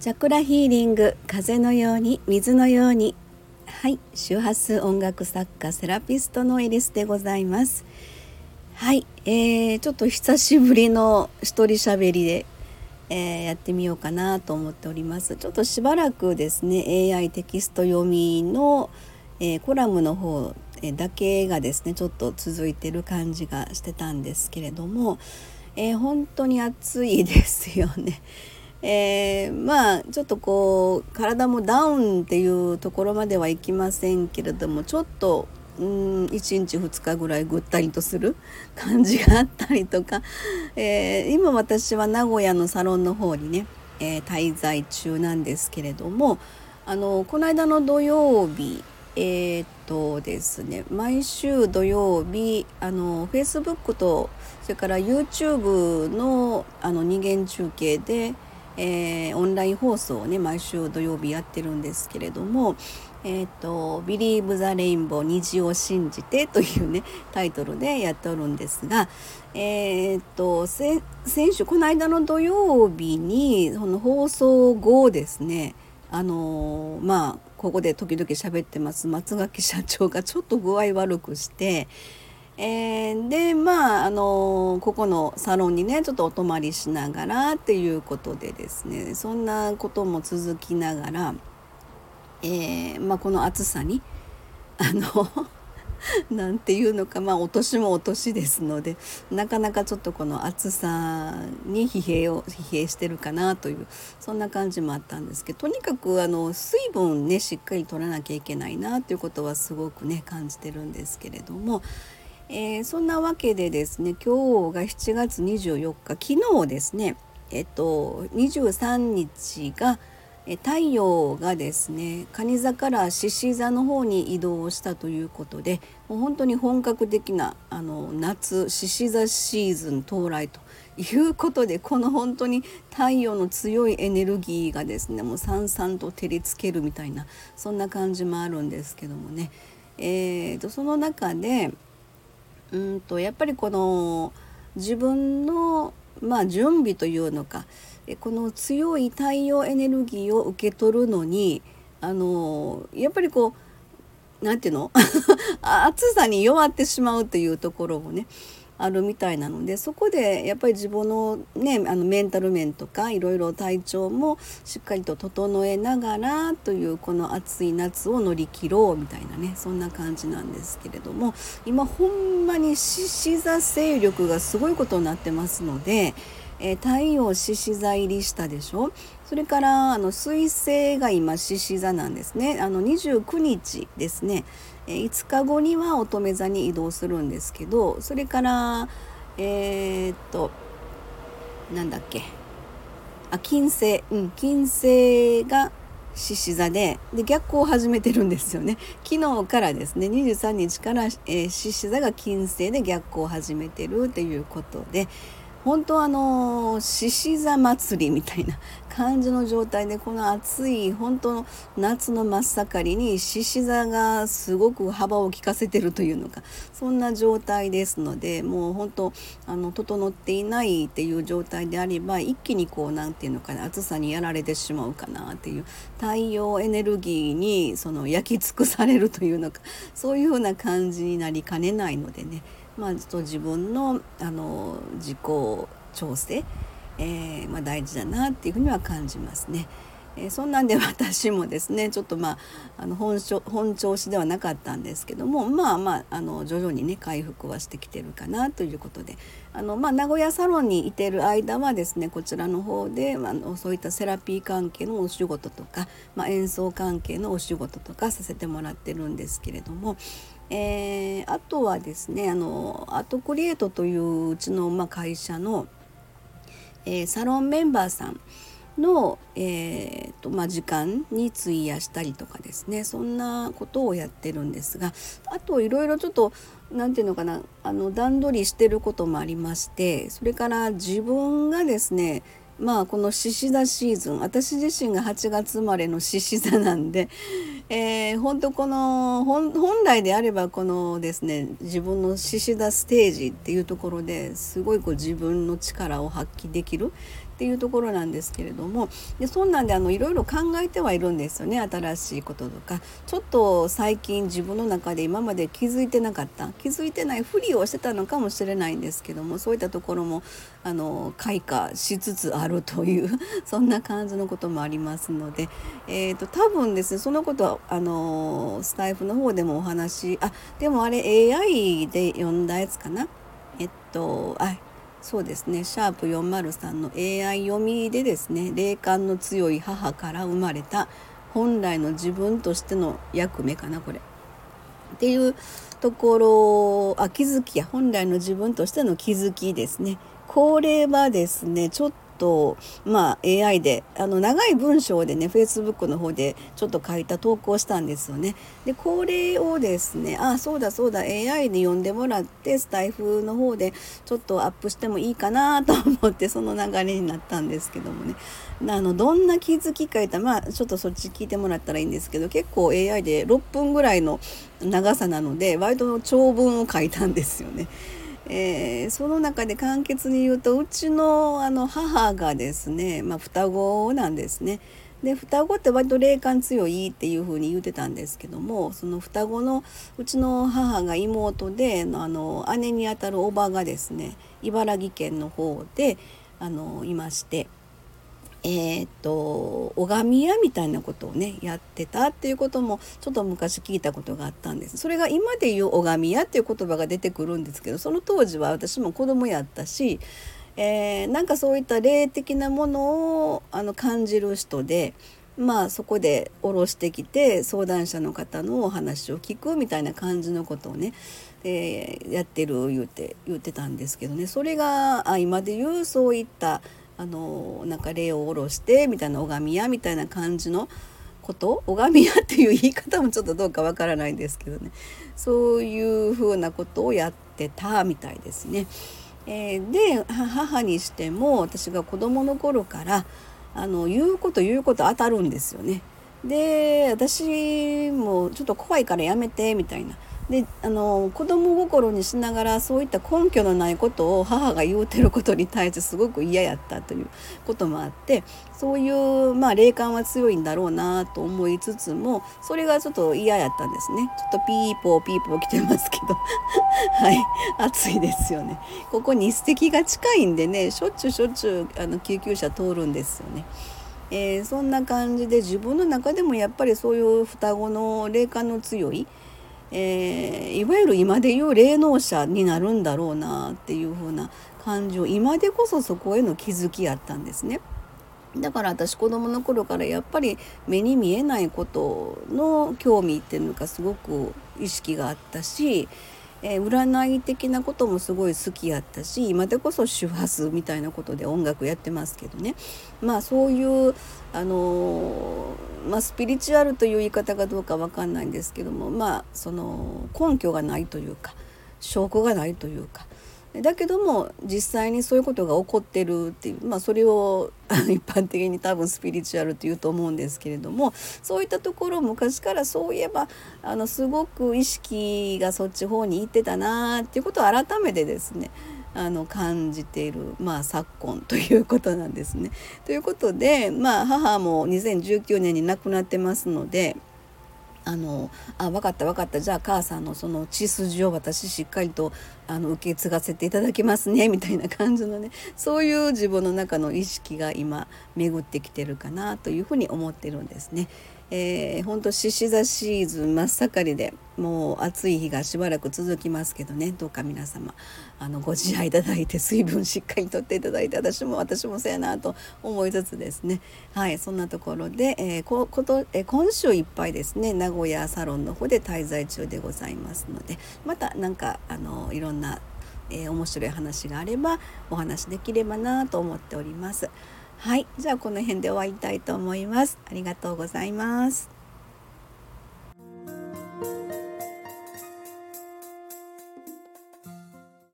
チャクラヒーリング風のように水のように。はい周波数音楽作家セラピストのエリスでございます。はい、えー、ちょっと久しぶりの一人喋りで、えー、やってみようかなと思っております。ちょっとしばらくですね AI テキスト読みの、えー、コラムの方だけがですねちょっと続いてる感じがしてたんですけれども、えー、本当に暑いですよね。えー、まあちょっとこう体もダウンっていうところまではいきませんけれどもちょっとうん1日2日ぐらいぐったりとする感じがあったりとか、えー、今私は名古屋のサロンの方にね、えー、滞在中なんですけれどもあのこの間の土曜日えー、っとですね毎週土曜日あの Facebook とそれから YouTube のあの二元中継でえー、オンライン放送をね毎週土曜日やってるんですけれども「えーと、ビリーブ・ザ・レインボー虹を信じて 」というねタイトルでやっておるんですが、えーと、先週この間の土曜日にその放送後ですねあのー、まあここで時々喋ってます松垣社長がちょっと具合悪くしてえー、でまああのここのサロンにねちょっとお泊まりしながらっていうことでですねそんなことも続きながら、えー、まあ、この暑さに あのなんていうのかまあお年もお年ですのでなかなかちょっとこの暑さに疲弊を疲弊してるかなというそんな感じもあったんですけどとにかくあの水分ねしっかり取らなきゃいけないなということはすごくね感じてるんですけれども、えー、そんなわけでですね今日が7月24日昨日ですねえっと23日が太陽がですね蟹座から獅子座の方に移動したということでもう本当に本格的なあの夏獅子座シーズン到来ということでこの本当に太陽の強いエネルギーがですねもうさんさんと照りつけるみたいなそんな感じもあるんですけどもね、えーとその中でうんとやっぱりこの自分のまあ準備というのかこの強い太陽エネルギーを受け取るのにあのやっぱりこう何て言うの？暑さに弱ってしまうというところをねあるみたいなのでそこでやっぱり自分のねあのメンタル面とかいろいろ体調もしっかりと整えながらというこの暑い夏を乗り切ろうみたいなねそんな感じなんですけれども今ほんまに獅子座勢力がすごいことになってますので。え、太陽獅子座入りしたでしょ？それからあの水星が今獅子座なんですねあの29日ですね5日後には乙女座に移動するんですけどそれからえー、っとなんだっけ。あ金星。うん金星が獅子座でで逆行を始めてるんですよね。昨日からですね23日から獅子、えー、座が金星で逆行を始めてるということで本当あの獅子座祭りみたいな感じの状態でこの暑い本当の夏の真っ盛りに獅子座がすごく幅を利かせてるというのかそんな状態ですのでもう本当あの整っていないっていう状態であれば一気にこう何て言うのかな暑さにやられてしまうかなっていう太陽エネルギーにその焼き尽くされるというのかそういうふうな感じになりかねないのでね。まあ、ちょっと自分のあの自己調整えー、まあ、大事だなっていうふうには感じますね。えー、そんなんで私もですねちょっとまああの本本調子ではなかったんですけどもまあまああの徐々にね回復はしてきてるかなということであの、まあ、名古屋サロンにいてる間はですねこちらの方で、まあそういったセラピー関係のお仕事とか、まあ、演奏関係のお仕事とかさせてもらってるんですけれども。えー、あとはですねあのアートクリエイトといううちの、まあ、会社のえー、サロンメンバーさんの、えーとまあ、時間に費やしたりとかですねそんなことをやってるんですがあといろいろちょっと何て言うのかなあの段取りしてることもありましてそれから自分がですねまあこの獅子座シーズン私自身が8月生まれの獅子座なんでえー、本当この本来であればこのですね自分の獅子座ステージっていうところですごいこう自分の力を発揮できるっていうところなんですけれどもでそんなんであのいろいろ考えてはいるんですよね新しいこととか。ちょっと最近自分の中で今まで気づいてなかった気づいてないふりをしてたのかもしれないんですけどもそういったところもあの開花しつつあるという そんな感じのこともありますので、えーと、多分ですねそのことはあのスタイフの方でもお話あでもあれ AI で読んだやつかな？えっとあそうですねシャープ403の AI 読みでですね霊感の強い母から生まれた本来の自分としての役目かなこれ。っていうところあ気づきや本来の自分としての気づきですね。これはですねちょっとまあ AI であの長い文章でね Facebook の方でちょっと書いた投稿したんですよね。でこれをですねあそうだそうだ AI に読んでもらってスタイフの方でちょっとアップしてもいいかなと思ってその流れになったんですけどもねあのどんな気づきか言ったまあちょっとそっち聞いてもらったらいいんですけど結構 AI で6分ぐらいの長さなので割と長文を書いたんですよね。えー、その中で簡潔に言うとうちのあの母がですね、まあ、双子なんですね。で双子って割と霊感強いっていう風に言うてたんですけどもその双子のうちの母が妹であの姉にあたるおばがですね茨城県の方であのいましてえー、っと拝み屋みたいなことをねやってたっていうこともちょっと昔聞いたことがあったんです。それが今で言う拝み屋っていう言葉が出てくるんですけどその当時は私も子供やったし、えー、なんかそういった霊的なものをあの感じる人でまあそこで下ろしてきて相談者の方のお話を聞くみたいな感じのことをね、えー、やってる言うて言ってたんですけどね。それがあ今で言うそういったあのなんか霊を下ろしてみたいな拝み屋みたいな感じのこと？拝み屋っていう言い方もちょっとどうかわからないんですけどねそういうふうなことをやってたみたいですね。えー、で母にしても私が子供の頃からあの言うこと言うこと当たるんですよね。で私もちょっと怖いからやめてみたいなであの子供心にしながらそういった根拠のないことを母が言うてることに対してすごく嫌やったということもあってそういう、まあ、霊感は強いんだろうなと思いつつもそれがちょっと嫌やったんですね。ちょっとピーポーピーポー来てますけど。はい。暑いですよね。ここに素敵が近いんでねしょっちゅうしょっちゅうあの救急車通るんですよね。えー、そんな感じで自分の中でもやっぱりそういう双子の霊感の強いえー、いわゆる今でいう霊能者になるんだろうなっていう風な感情今でこそそこへの気づきやったんですね。だから私子供の頃からやっぱり目に見えないことの興味っていうのがすごく意識があったしえー、占い的なこともすごい好きやったし今でこそ周波数みたいなことで音楽やってますけどね。まあそういうあのー、まあ、スピリチュアルという言い方がどうか分かんないんですけどもまあその根拠がないというか証拠がないというかだけども実際にそういうことが起こってるっていう、まあ、それを 一般的に多分スピリチュアルというと思うんですけれどもそういったところ昔からそういえばあのすごく意識がそっち方に行ってたなっていうことを改めてですねあの感じている、まあ、昨今ということなんですね。ということで、まあ、母も2019年に亡くなってますので。あのあ分かった分かったじゃあ母さんのその血筋を私しっかりとあの受け継がせていただきますね みたいな感じのねそういう自分の中の意識が今巡ってきてるかなというふうに思ってるんですね。えー、本当獅子座シーズン真っ盛りでもう暑い日がしばらく続きますけどねどうか皆様あのご自愛いただいて水分しっかりとっていただいて私も私もそうやなと思いつつですねはいそんなところで、えー、こことえ、今週いっぱいですね名古屋サロンの方で滞在中でございますのでまた何かあのいろんな、えー、面白い話があればお話できればなと思っております。はい、じゃあこの辺で終わりたいと思います。ありがとうございます。